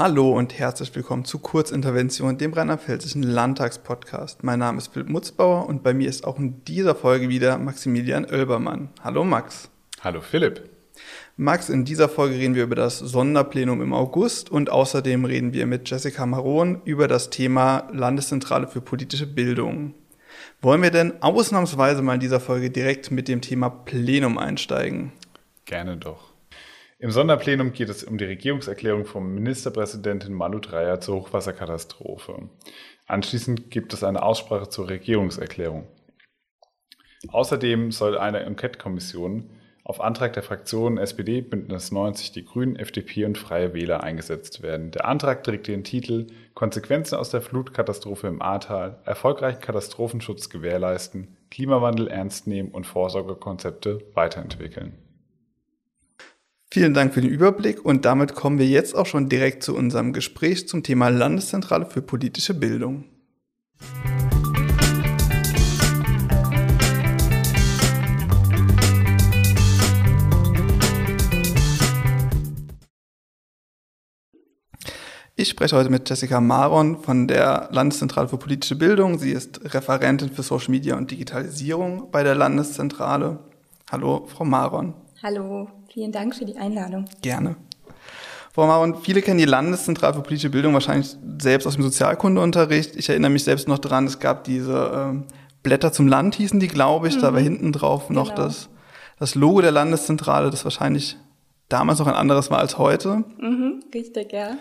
Hallo und herzlich willkommen zu Kurzintervention, dem rheinland-pfälzischen Landtagspodcast. Mein Name ist Philipp Mutzbauer und bei mir ist auch in dieser Folge wieder Maximilian Oelbermann. Hallo Max. Hallo Philipp. Max, in dieser Folge reden wir über das Sonderplenum im August und außerdem reden wir mit Jessica Maron über das Thema Landeszentrale für politische Bildung. Wollen wir denn ausnahmsweise mal in dieser Folge direkt mit dem Thema Plenum einsteigen? Gerne doch. Im Sonderplenum geht es um die Regierungserklärung vom Ministerpräsidenten Malu Dreyer zur Hochwasserkatastrophe. Anschließend gibt es eine Aussprache zur Regierungserklärung. Außerdem soll eine Enquete-Kommission auf Antrag der Fraktionen SPD, Bündnis 90, die Grünen, FDP und Freie Wähler eingesetzt werden. Der Antrag trägt den Titel Konsequenzen aus der Flutkatastrophe im Ahrtal, erfolgreichen Katastrophenschutz gewährleisten, Klimawandel ernst nehmen und Vorsorgekonzepte weiterentwickeln. Vielen Dank für den Überblick und damit kommen wir jetzt auch schon direkt zu unserem Gespräch zum Thema Landeszentrale für politische Bildung. Ich spreche heute mit Jessica Maron von der Landeszentrale für politische Bildung. Sie ist Referentin für Social Media und Digitalisierung bei der Landeszentrale. Hallo, Frau Maron. Hallo, vielen Dank für die Einladung. Gerne. Frau Maron, viele kennen die Landeszentrale für politische Bildung wahrscheinlich selbst aus dem Sozialkundeunterricht. Ich erinnere mich selbst noch daran, es gab diese ähm, Blätter zum Land hießen die, glaube ich. Mhm. Da war hinten drauf noch genau. das, das Logo der Landeszentrale, das wahrscheinlich damals noch ein anderes war als heute. Mhm, richtig, ja.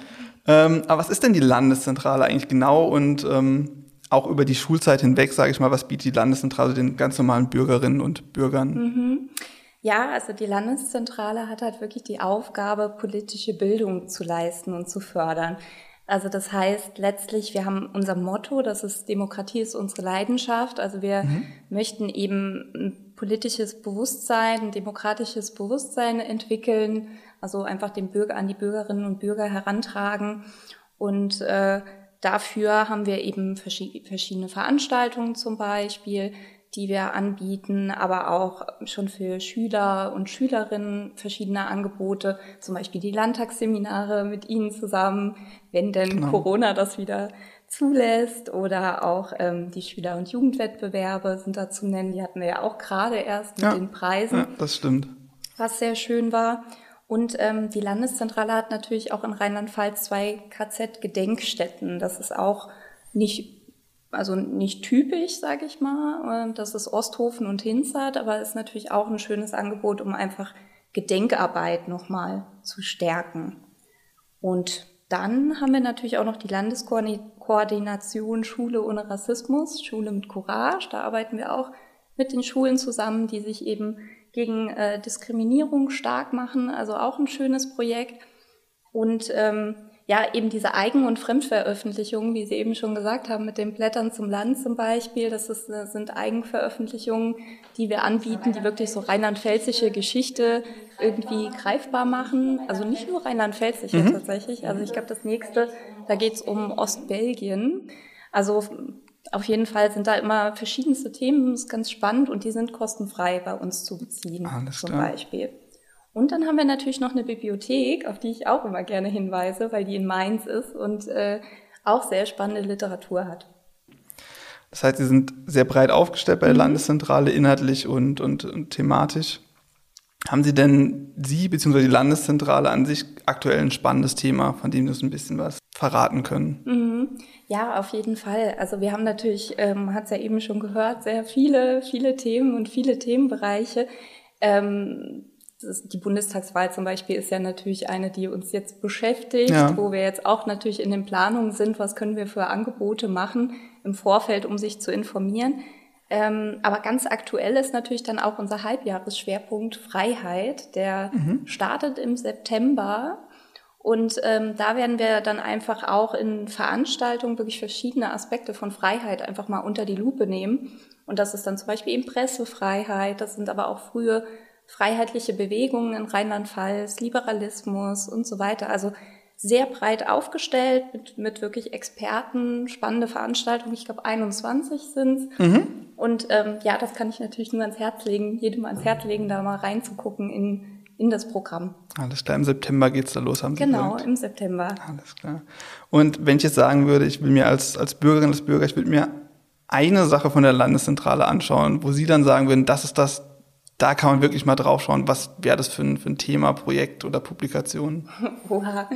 Ähm, aber was ist denn die Landeszentrale eigentlich genau und ähm, auch über die Schulzeit hinweg, sage ich mal, was bietet die Landeszentrale den ganz normalen Bürgerinnen und Bürgern? Mhm. Ja, also die Landeszentrale hat halt wirklich die Aufgabe, politische Bildung zu leisten und zu fördern. Also das heißt letztlich, wir haben unser Motto, das ist Demokratie ist unsere Leidenschaft. Also wir mhm. möchten eben ein politisches Bewusstsein, ein demokratisches Bewusstsein entwickeln, also einfach den Bürger an die Bürgerinnen und Bürger herantragen. Und äh, dafür haben wir eben verschiedene Veranstaltungen zum Beispiel die wir anbieten, aber auch schon für Schüler und Schülerinnen verschiedene Angebote, zum Beispiel die Landtagsseminare mit Ihnen zusammen, wenn denn genau. Corona das wieder zulässt oder auch ähm, die Schüler- und Jugendwettbewerbe sind da zu nennen. Die hatten wir ja auch gerade erst mit ja, den Preisen. Ja, das stimmt. Was sehr schön war. Und ähm, die Landeszentrale hat natürlich auch in Rheinland-Pfalz zwei KZ-Gedenkstätten. Das ist auch nicht also nicht typisch, sage ich mal. Das ist Osthofen und Hinzert, aber ist natürlich auch ein schönes Angebot, um einfach Gedenkarbeit nochmal zu stärken. Und dann haben wir natürlich auch noch die Landeskoordination Schule ohne Rassismus, Schule mit Courage. Da arbeiten wir auch mit den Schulen zusammen, die sich eben gegen äh, Diskriminierung stark machen. Also auch ein schönes Projekt. Und ähm, ja, eben diese Eigen- und Fremdveröffentlichungen, wie Sie eben schon gesagt haben, mit den Blättern zum Land zum Beispiel, das ist, das sind Eigenveröffentlichungen, die wir anbieten, die wirklich so rheinland-pfälzische Geschichte irgendwie greifbar machen. Also nicht nur rheinland-pfälzische mhm. tatsächlich. Also ich glaube, das nächste, da geht's um Ostbelgien. Also auf jeden Fall sind da immer verschiedenste Themen, das ist ganz spannend und die sind kostenfrei bei uns zu beziehen, Alles zum klar. Beispiel. Und dann haben wir natürlich noch eine Bibliothek, auf die ich auch immer gerne hinweise, weil die in Mainz ist und äh, auch sehr spannende Literatur hat. Das heißt, Sie sind sehr breit aufgestellt bei der mhm. Landeszentrale, inhaltlich und, und, und thematisch. Haben Sie denn Sie bzw. die Landeszentrale an sich aktuell ein spannendes Thema, von dem Sie uns ein bisschen was verraten können? Mhm. Ja, auf jeden Fall. Also wir haben natürlich, ähm, hat es ja eben schon gehört, sehr viele, viele Themen und viele Themenbereiche. Ähm, die Bundestagswahl zum Beispiel ist ja natürlich eine, die uns jetzt beschäftigt, ja. wo wir jetzt auch natürlich in den Planungen sind, was können wir für Angebote machen im Vorfeld, um sich zu informieren. Ähm, aber ganz aktuell ist natürlich dann auch unser Halbjahresschwerpunkt Freiheit, der mhm. startet im September. Und ähm, da werden wir dann einfach auch in Veranstaltungen wirklich verschiedene Aspekte von Freiheit einfach mal unter die Lupe nehmen. Und das ist dann zum Beispiel eben Pressefreiheit, das sind aber auch frühe freiheitliche Bewegungen in Rheinland-Pfalz, Liberalismus und so weiter. Also sehr breit aufgestellt mit, mit wirklich Experten, spannende Veranstaltungen. Ich glaube, 21 sind mhm. Und ähm, ja, das kann ich natürlich nur ans Herz legen, jedem ans Herz legen, da mal reinzugucken in in das Programm. Alles klar, im September geht's da los, haben Sie Genau, gesagt. im September. Alles klar. Und wenn ich jetzt sagen würde, ich will mir als, als Bürgerin, als Bürger, ich will mir eine Sache von der Landeszentrale anschauen, wo Sie dann sagen würden, das ist das, da kann man wirklich mal draufschauen, was wäre das für ein, für ein Thema, Projekt oder Publikation? Oha,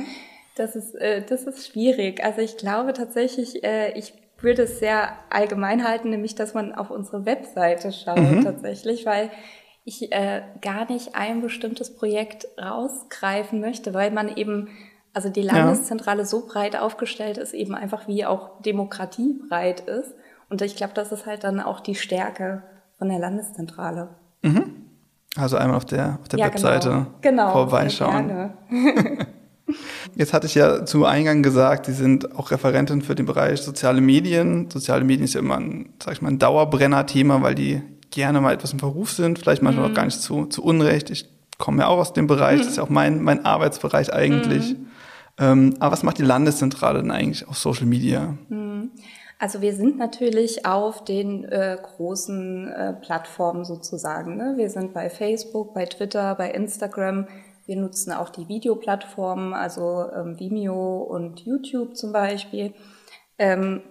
das ist, äh, das ist schwierig. Also ich glaube tatsächlich, äh, ich würde es sehr allgemein halten, nämlich dass man auf unsere Webseite schaut Mhm. tatsächlich, weil ich äh, gar nicht ein bestimmtes Projekt rausgreifen möchte, weil man eben, also die Landeszentrale so breit aufgestellt ist, eben einfach wie auch Demokratie breit ist. Und ich glaube, das ist halt dann auch die Stärke von der Landeszentrale. Also einmal auf der, auf der Ja, Webseite genau, genau vorbeischauen. Jetzt hatte ich ja zu Eingang gesagt, Sie sind auch Referentin für den Bereich soziale Medien. Soziale Medien ist ja immer ein, sag ich mal, ein Dauerbrenner-Thema, weil die gerne mal etwas im Verruf sind, vielleicht manchmal auch gar nicht zu, zu Unrecht. Ich komme ja auch aus dem Bereich, das ist ja auch mein, mein Arbeitsbereich eigentlich. Ähm, aber was macht die Landeszentrale denn eigentlich auf Social Media? Also wir sind natürlich auf den äh, großen äh, Plattformen sozusagen. Ne? Wir sind bei Facebook, bei Twitter, bei Instagram. Wir nutzen auch die Videoplattformen, also ähm, Vimeo und YouTube zum Beispiel. Ähm,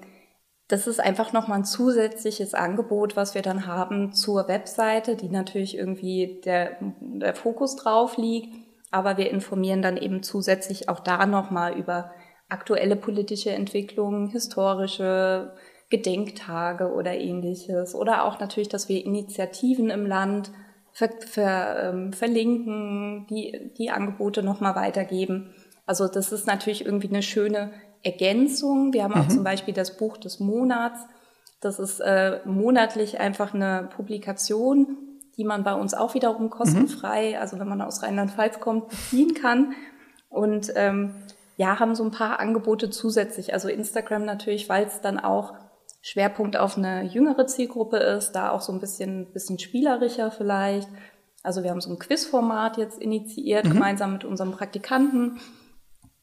das ist einfach nochmal ein zusätzliches Angebot, was wir dann haben zur Webseite, die natürlich irgendwie der, der Fokus drauf liegt. Aber wir informieren dann eben zusätzlich auch da nochmal über aktuelle politische Entwicklungen, historische Gedenktage oder ähnliches. Oder auch natürlich, dass wir Initiativen im Land ver, ver, ähm, verlinken, die, die Angebote nochmal weitergeben. Also das ist natürlich irgendwie eine schöne Ergänzung. Wir haben auch zum Beispiel das Buch des Monats. Das ist äh, monatlich einfach eine Publikation, die man bei uns auch wiederum kostenfrei, also wenn man aus Rheinland-Pfalz kommt, beziehen kann. Und ähm, ja, haben so ein paar Angebote zusätzlich. Also Instagram natürlich, weil es dann auch Schwerpunkt auf eine jüngere Zielgruppe ist, da auch so ein bisschen, bisschen spielerischer vielleicht. Also wir haben so ein Quizformat jetzt initiiert, gemeinsam mit unserem Praktikanten.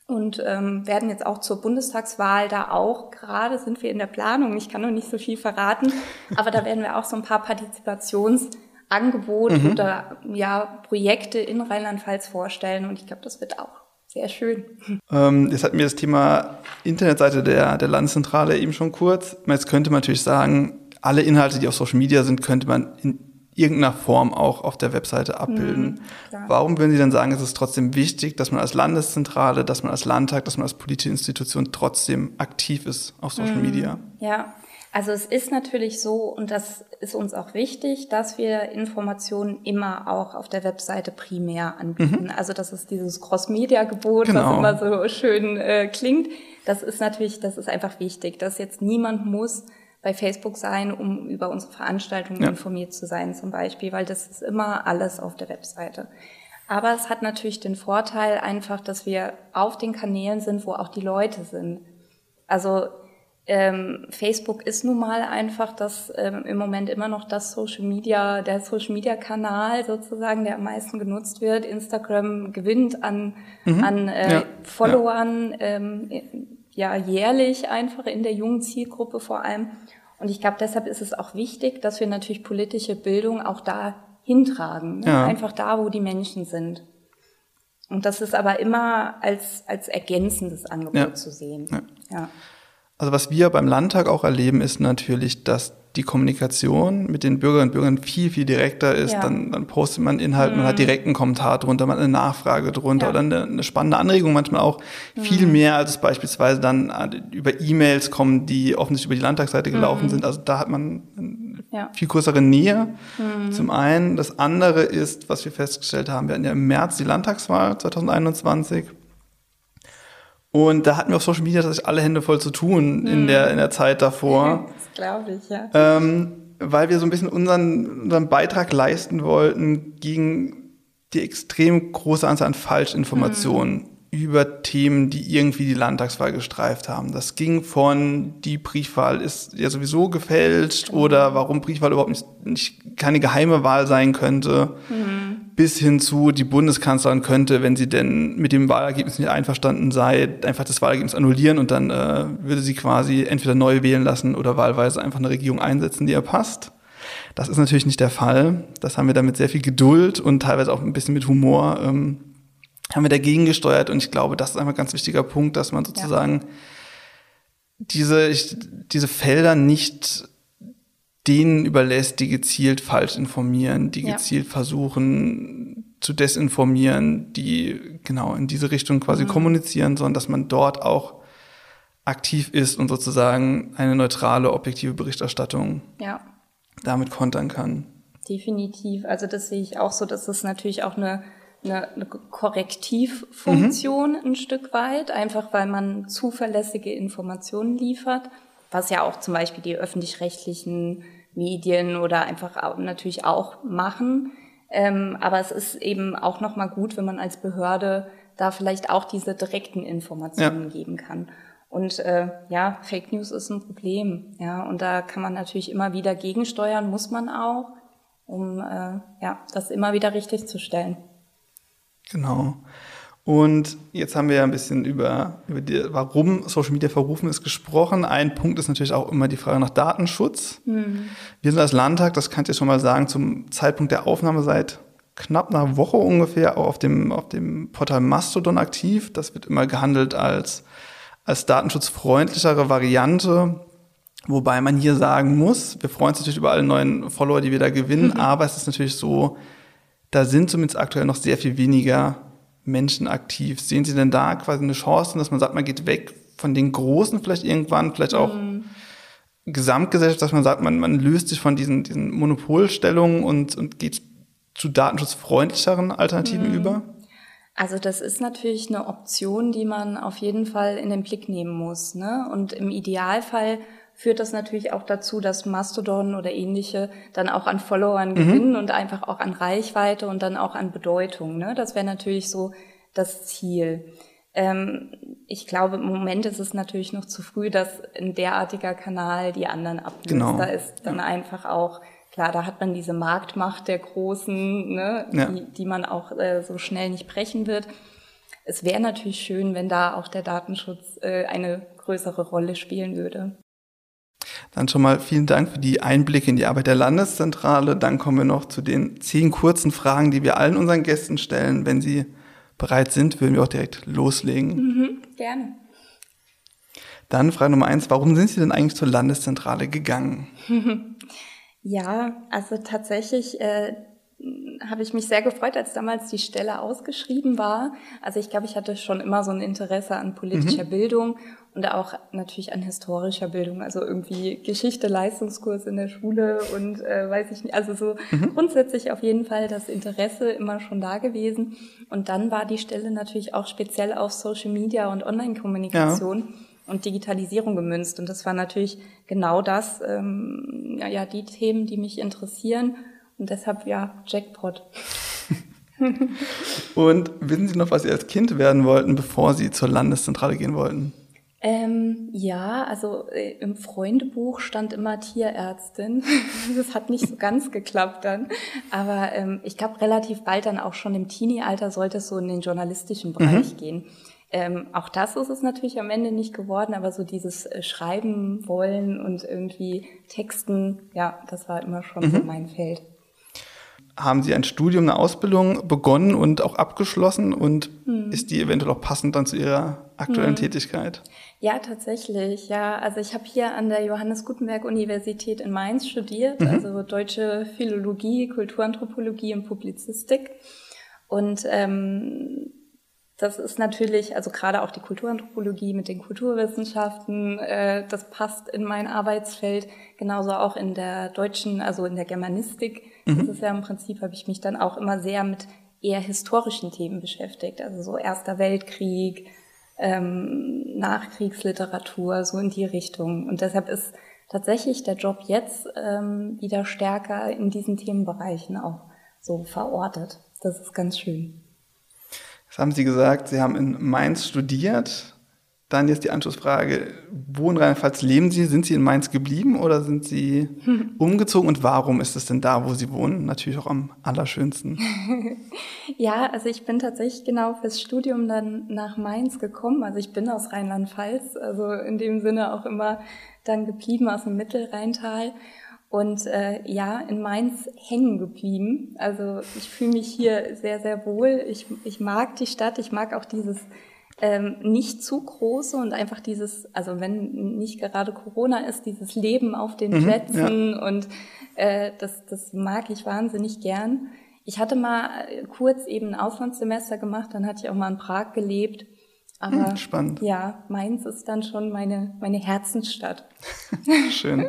Und ähm, werden jetzt auch zur Bundestagswahl da auch, gerade sind wir in der Planung, ich kann noch nicht so viel verraten, aber da werden wir auch so ein paar Partizipationsangebote oder ja, Projekte in Rheinland-Pfalz vorstellen. Und ich glaube, das wird auch sehr schön. Ähm, jetzt hatten wir das Thema Internetseite der, der Landeszentrale eben schon kurz. Jetzt könnte man natürlich sagen, alle Inhalte, die auf Social Media sind, könnte man in irgendeiner Form auch auf der Webseite abbilden. klar. Warum würden Sie denn sagen, es ist trotzdem wichtig, dass man als Landeszentrale, dass man als Landtag, dass man als politische Institution trotzdem aktiv ist auf Social Media? Ja, also es ist natürlich so, und das ist uns auch wichtig, dass wir Informationen immer auch auf der Webseite primär anbieten. Also das ist dieses Cross-Media-Gebot, Genau. was immer so schön äh, klingt. Das ist natürlich, das ist einfach wichtig, dass jetzt niemand muss bei Facebook sein, um über unsere Veranstaltungen Ja. informiert zu sein zum Beispiel, weil das ist immer alles auf der Webseite. Aber es hat natürlich den Vorteil einfach, dass wir auf den Kanälen sind, wo auch die Leute sind. Also ähm, Facebook ist nun mal einfach das ähm, im Moment immer noch das Social Media, der Social Media Kanal sozusagen, der am meisten genutzt wird. Instagram gewinnt an, an äh, Ja, Followern ähm, ja jährlich einfach in der jungen Zielgruppe vor allem. Und ich glaube, deshalb ist es auch wichtig, dass wir natürlich politische Bildung auch da hintragen, ne? Ja. einfach da, wo die Menschen sind. Und das ist aber immer als, als ergänzendes Angebot Ja. zu sehen. Ja. Also was wir beim Landtag auch erleben, ist natürlich, dass die Kommunikation mit den Bürgerinnen und Bürgern viel, viel direkter ist. Ja. Dann, dann postet man Inhalt, man hat direkt einen Kommentar drunter, man hat eine Nachfrage drunter Ja. oder eine, eine spannende Anregung manchmal auch. Viel mehr, als es beispielsweise dann äh, über E-Mails kommen, die offensichtlich über die Landtagsseite gelaufen sind. Also da hat man eine Ja. viel größere Nähe. Zum einen. Das andere ist, was wir festgestellt haben, wir hatten ja im März die Landtagswahl 2021. Und da hatten wir auf Social Media tatsächlich alle Hände voll zu tun in, der, in der Zeit davor, Das glaube ich, ja. ähm, weil wir so ein bisschen unseren, unseren Beitrag leisten wollten gegen die extrem große Anzahl an Falschinformationen über Themen, die irgendwie die Landtagswahl gestreift haben. Das ging von, die Briefwahl ist ja sowieso gefälscht oder warum Briefwahl überhaupt nicht, nicht keine geheime Wahl sein könnte, bis hin zu, die Bundeskanzlerin könnte, wenn sie denn mit dem Wahlergebnis nicht einverstanden sei, einfach das Wahlergebnis annullieren und dann äh, würde sie quasi entweder neu wählen lassen oder wahlweise einfach eine Regierung einsetzen, die ihr passt. Das ist natürlich nicht der Fall. Das haben wir damit sehr viel Geduld und teilweise auch ein bisschen mit Humor ähm, haben wir dagegen gesteuert. Und ich glaube, das ist einfach ein ganz wichtiger Punkt, dass man sozusagen ja. diese, ich, diese Felder nicht denen überlässt, die gezielt falsch informieren, die gezielt ja. versuchen zu desinformieren, die genau in diese Richtung quasi mhm. kommunizieren, sondern dass man dort auch aktiv ist und sozusagen eine neutrale, objektive Berichterstattung ja. damit kontern kann. Definitiv. Also das sehe ich auch so, dass es natürlich auch eine, eine, eine Korrektivfunktion mhm. ein Stück weit, einfach weil man zuverlässige Informationen liefert, was ja auch zum Beispiel die öffentlich-rechtlichen Medien oder einfach natürlich auch machen. Ähm, aber es ist eben auch nochmal gut, wenn man als Behörde da vielleicht auch diese direkten Informationen ja. geben kann. Und äh, ja, Fake News ist ein Problem, ja, und da kann man natürlich immer wieder gegensteuern, muss man auch, um äh, ja das immer wieder richtig zu stellen. Genau. Und jetzt haben wir ja ein bisschen über, über die, warum Social Media verrufen ist, gesprochen. Ein Punkt ist natürlich auch immer die Frage nach Datenschutz. Mhm. Wir sind als Landtag, das kann ich schon mal sagen, zum Zeitpunkt der Aufnahme seit knapp einer Woche ungefähr auch auf dem, auf dem Portal Mastodon aktiv. Das wird immer gehandelt als, als datenschutzfreundlichere Variante. Wobei man hier sagen muss, wir freuen uns natürlich über alle neuen Follower, die wir da gewinnen, mhm. aber es ist natürlich so, da sind zumindest aktuell noch sehr viel weniger Menschen aktiv? Sehen Sie denn da quasi eine Chance, dass man sagt, man geht weg von den Großen vielleicht irgendwann, vielleicht auch mhm. Gesamtgesellschaft, dass man sagt, man, man löst sich von diesen, diesen Monopolstellungen und, und geht zu datenschutzfreundlicheren Alternativen mhm. über? Also das ist natürlich eine Option, die man auf jeden Fall in den Blick nehmen muss. Ne? Und im Idealfall führt das natürlich auch dazu, dass Mastodon oder ähnliche dann auch an Followern mhm. gewinnen und einfach auch an Reichweite und dann auch an Bedeutung. Ne? Das wäre natürlich so das Ziel. Ähm, ich glaube, im Moment ist es natürlich noch zu früh, dass ein derartiger Kanal die anderen ablöst. Genau. Da ist dann ja. einfach auch, klar, da hat man diese Marktmacht der Großen, ne, ja. die, die man auch äh, so schnell nicht brechen wird. Es wäre natürlich schön, wenn da auch der Datenschutz äh, eine größere Rolle spielen würde. Dann schon mal vielen Dank für die Einblicke in die Arbeit der Landeszentrale. Dann kommen wir noch zu den zehn kurzen Fragen, die wir allen unseren Gästen stellen. Wenn Sie bereit sind, würden wir auch direkt loslegen. Mhm, gerne. Dann Frage Nummer eins, warum sind Sie denn eigentlich zur Landeszentrale gegangen? ja, also tatsächlich äh, habe ich mich sehr gefreut, als damals die Stelle ausgeschrieben war. Also ich glaube, ich hatte schon immer so ein Interesse an politischer mhm. Bildung und auch natürlich an historischer Bildung, also irgendwie Geschichte, Leistungskurs in der Schule und äh, weiß ich nicht, also so mhm. grundsätzlich auf jeden Fall das Interesse immer schon da gewesen. Und dann war die Stelle natürlich auch speziell auf Social Media und Online-Kommunikation. Ja und Digitalisierung gemünzt. Und das war natürlich genau das, ähm, ja, ja, die Themen, die mich interessieren und deshalb ja Jackpot. und wissen Sie noch, was Sie als Kind werden wollten, bevor Sie zur Landeszentrale gehen wollten? Ähm, ja, also äh, im Freundebuch stand immer Tierärztin. das hat nicht so ganz geklappt dann. Aber ähm, ich glaube, relativ bald dann auch schon im Teenie-Alter sollte es so in den journalistischen Bereich mhm. gehen. Ähm, auch das ist es natürlich am Ende nicht geworden, aber so dieses äh, Schreiben wollen und irgendwie Texten, ja, das war immer schon mhm. so mein Feld haben Sie ein Studium, eine Ausbildung begonnen und auch abgeschlossen und hm. ist die eventuell auch passend dann zu Ihrer aktuellen hm. Tätigkeit? Ja, tatsächlich. Ja, also ich habe hier an der Johannes Gutenberg Universität in Mainz studiert, mhm. also deutsche Philologie, Kulturanthropologie und Publizistik. Und ähm, das ist natürlich, also gerade auch die Kulturanthropologie mit den Kulturwissenschaften, äh, das passt in mein Arbeitsfeld, genauso auch in der deutschen, also in der Germanistik. Mhm. Das ist ja im Prinzip, habe ich mich dann auch immer sehr mit eher historischen Themen beschäftigt, also so Erster Weltkrieg, ähm, Nachkriegsliteratur, so in die Richtung. Und deshalb ist tatsächlich der Job jetzt ähm, wieder stärker in diesen Themenbereichen auch so verortet. Das ist ganz schön. Das haben Sie gesagt, Sie haben in Mainz studiert. Dann jetzt die Anschlussfrage, wo in Rheinland-Pfalz leben Sie? Sind Sie in Mainz geblieben oder sind Sie umgezogen? Und warum ist es denn da, wo Sie wohnen? Natürlich auch am allerschönsten. ja, also ich bin tatsächlich genau fürs Studium dann nach Mainz gekommen. Also ich bin aus Rheinland-Pfalz, also in dem Sinne auch immer dann geblieben aus dem Mittelrheintal. Und äh, ja, in Mainz hängen geblieben. Also ich fühle mich hier sehr, sehr wohl. Ich, ich mag die Stadt, ich mag auch dieses ähm, nicht zu große und einfach dieses, also wenn nicht gerade Corona ist, dieses Leben auf den mhm, Plätzen ja. und äh, das, das mag ich wahnsinnig gern. Ich hatte mal kurz eben ein Auslandssemester gemacht, dann hatte ich auch mal in Prag gelebt aber hm, spannend. Ja, Mainz ist dann schon meine, meine Herzensstadt. Schön.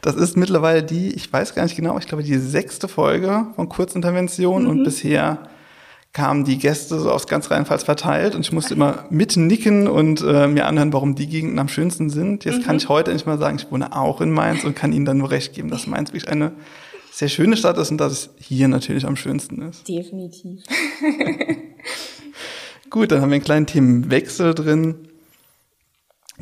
Das ist mittlerweile die, ich weiß gar nicht genau, ich glaube die sechste Folge von Kurzintervention mhm. und bisher kamen die Gäste so aus ganz Rheinland-Pfalz verteilt und ich musste immer mitnicken und äh, mir anhören, warum die Gegenden am schönsten sind. Jetzt mhm. kann ich heute endlich mal sagen, ich wohne auch in Mainz und kann Ihnen dann nur recht geben, dass Mainz wirklich eine sehr schöne Stadt ist und dass es hier natürlich am schönsten ist. Definitiv. Gut, dann haben wir einen kleinen Themenwechsel drin.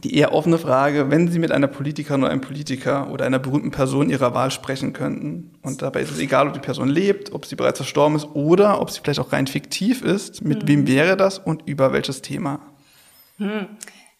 Die eher offene Frage, wenn Sie mit einer Politikerin oder einem Politiker oder einer berühmten Person Ihrer Wahl sprechen könnten, und dabei ist es egal, ob die Person lebt, ob sie bereits verstorben ist oder ob sie vielleicht auch rein fiktiv ist, mit hm. wem wäre das und über welches Thema? Hm.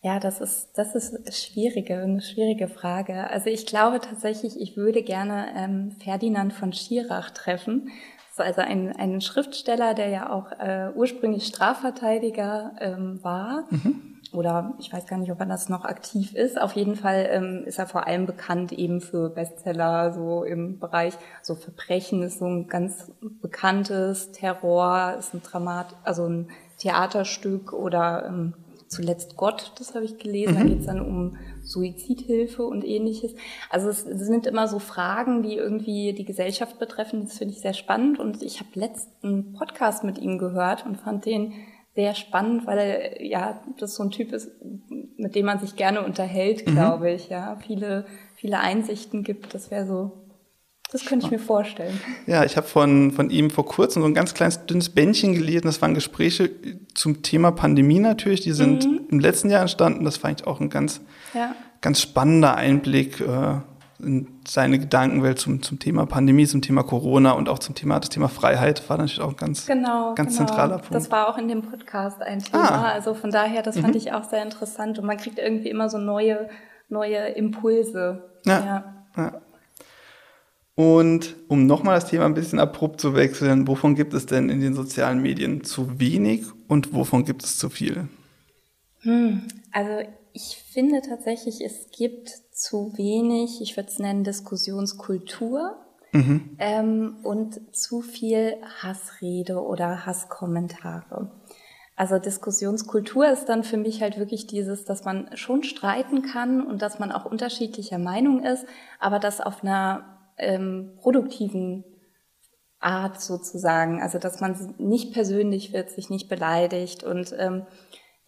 Ja, das ist, das ist schwierige, eine schwierige Frage. Also ich glaube tatsächlich, ich würde gerne ähm, Ferdinand von Schirach treffen, also ein, ein Schriftsteller, der ja auch äh, ursprünglich Strafverteidiger ähm, war. Mhm. Oder ich weiß gar nicht, ob er das noch aktiv ist. Auf jeden Fall ähm, ist er vor allem bekannt eben für Bestseller, so im Bereich, so Verbrechen ist so ein ganz bekanntes, Terror ist ein Dramat, also ein Theaterstück oder ähm, zuletzt Gott, das habe ich gelesen. Mhm. Da geht es dann um Suizidhilfe und ähnliches. Also es, sind immer so Fragen, die irgendwie die Gesellschaft betreffen. Das finde ich sehr spannend. Und ich habe letzten Podcast mit ihm gehört und fand den sehr spannend, weil er, ja, das so ein Typ ist, mit dem man sich gerne unterhält, mhm. glaube ich. Ja, viele, viele Einsichten gibt. Das wäre so das könnte ich mir vorstellen. Ja, ich habe von, von ihm vor kurzem so ein ganz kleines dünnes Bändchen gelesen. Das waren Gespräche zum Thema Pandemie natürlich. Die sind mhm. im letzten Jahr entstanden. Das fand ich auch ein ganz, ja. ganz spannender Einblick äh, in seine Gedankenwelt zum, zum Thema Pandemie, zum Thema Corona und auch zum Thema, das Thema Freiheit war natürlich auch ein ganz, genau, ganz genau. zentraler Punkt. Das war auch in dem Podcast ein Thema. Ah. Also von daher, das fand mhm. ich auch sehr interessant. Und man kriegt irgendwie immer so neue, neue Impulse. ja. ja. ja. Und um nochmal das Thema ein bisschen abrupt zu wechseln, wovon gibt es denn in den sozialen Medien zu wenig und wovon gibt es zu viel? Hm, also ich finde tatsächlich, es gibt zu wenig, ich würde es nennen, Diskussionskultur mhm. ähm, und zu viel Hassrede oder Hasskommentare. Also Diskussionskultur ist dann für mich halt wirklich dieses, dass man schon streiten kann und dass man auch unterschiedlicher Meinung ist, aber das auf einer ähm, produktiven Art sozusagen. Also dass man nicht persönlich wird, sich nicht beleidigt. Und ähm,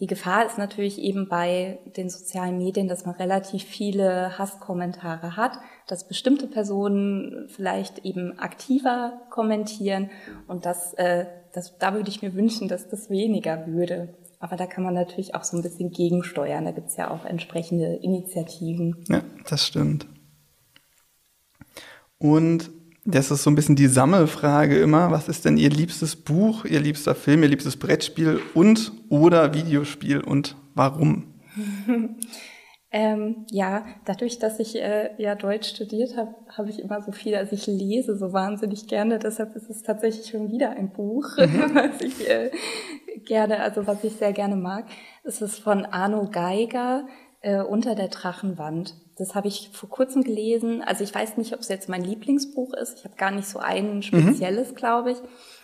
die Gefahr ist natürlich eben bei den sozialen Medien, dass man relativ viele Hasskommentare hat, dass bestimmte Personen vielleicht eben aktiver kommentieren. Und das, äh, das, da würde ich mir wünschen, dass das weniger würde. Aber da kann man natürlich auch so ein bisschen gegensteuern. Da gibt's ja auch entsprechende Initiativen. Ja, das stimmt. Und das ist so ein bisschen die Sammelfrage immer. Was ist denn Ihr liebstes Buch, Ihr liebster Film, Ihr liebstes Brettspiel und oder Videospiel und warum? ähm, ja, dadurch, dass ich äh, ja Deutsch studiert habe, habe ich immer so viel, also ich lese so wahnsinnig gerne, deshalb ist es tatsächlich schon wieder ein Buch, mhm. was ich äh, gerne, also was ich sehr gerne mag. Es ist von Arno Geiger, äh, Unter der Drachenwand. Das habe ich vor kurzem gelesen. Also ich weiß nicht, ob es jetzt mein Lieblingsbuch ist. Ich habe gar nicht so ein mhm. spezielles, mhm. glaube ich.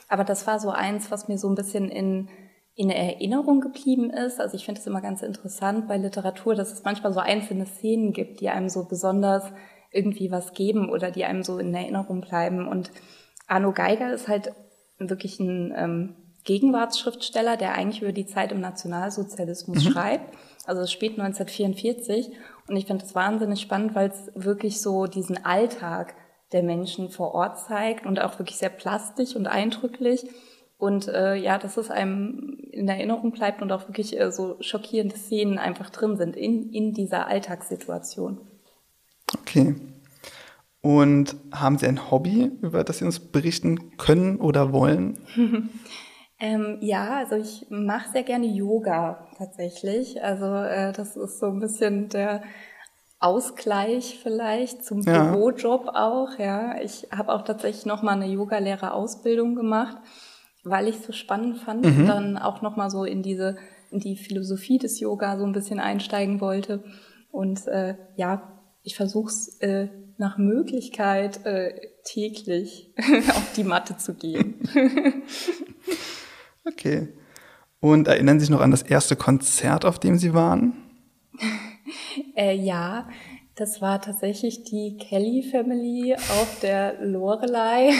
Aber das war so eins, was mir so ein bisschen in, in Erinnerung geblieben ist. Also ich finde es immer ganz interessant bei Literatur, dass es manchmal so einzelne Szenen gibt, die einem so besonders irgendwie was geben oder die einem so in Erinnerung bleiben. Und Arno Geiger ist halt wirklich ein ähm, Gegenwartsschriftsteller, der eigentlich über die Zeit im Nationalsozialismus mhm. schreibt, also spät 1944. Und ich finde das wahnsinnig spannend, weil es wirklich so diesen Alltag der Menschen vor Ort zeigt und auch wirklich sehr plastisch und eindrücklich. Und äh, ja, dass es einem in Erinnerung bleibt und auch wirklich äh, so schockierende Szenen einfach drin sind in, in dieser Alltagssituation. Okay. Und haben Sie ein Hobby, über das Sie uns berichten können oder wollen? Ähm, ja, also ich mache sehr gerne Yoga tatsächlich. Also äh, das ist so ein bisschen der Ausgleich vielleicht zum Ja. Bürojob auch. Ja, ich habe auch tatsächlich noch mal eine Yogalehrerausbildung gemacht, weil ich es so spannend fand und dann auch noch mal so in diese in die Philosophie des Yoga so ein bisschen einsteigen wollte. Und äh, ja, ich versuche es äh, nach Möglichkeit äh, täglich auf die Matte zu gehen. Okay. Und erinnern Sie sich noch an das erste Konzert, auf dem Sie waren? Äh, ja, das war tatsächlich die Kelly Family auf der Lorelei.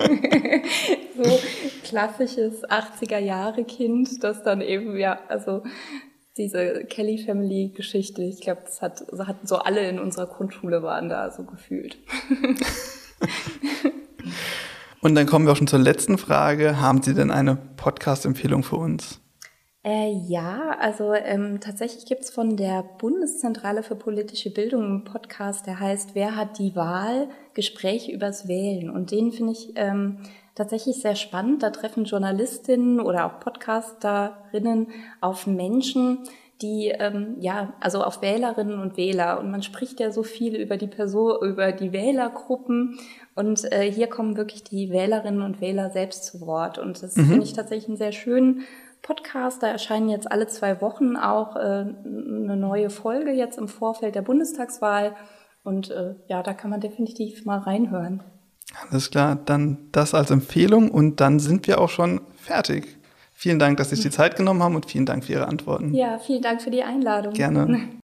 so klassisches 80er Jahre Kind, das dann eben, ja, also diese Kelly Family Geschichte, ich glaube, das hat, hatten so alle in unserer Grundschule waren da so gefühlt. Und dann kommen wir auch schon zur letzten Frage. Haben Sie denn eine Podcast-Empfehlung für uns? Äh, ja, also ähm, tatsächlich gibt's von der Bundeszentrale für politische Bildung einen Podcast, der heißt Wer hat die Wahl? Gespräche übers Wählen. Und den finde ich ähm, tatsächlich sehr spannend. Da treffen Journalistinnen oder auch Podcasterinnen auf Menschen, die ähm, ja, also auf Wählerinnen und Wähler. Und man spricht ja so viel über die Person, über die Wählergruppen. Und äh, hier kommen wirklich die Wählerinnen und Wähler selbst zu Wort. Und das finde ich tatsächlich einen sehr schönen Podcast. Da erscheinen jetzt alle zwei Wochen auch äh, eine neue Folge jetzt im Vorfeld der Bundestagswahl. Und äh, ja, da kann man definitiv mal reinhören. Alles klar, dann das als Empfehlung und dann sind wir auch schon fertig. Vielen Dank, dass Sie sich die Zeit genommen haben und vielen Dank für Ihre Antworten. Ja, vielen Dank für die Einladung. Gerne.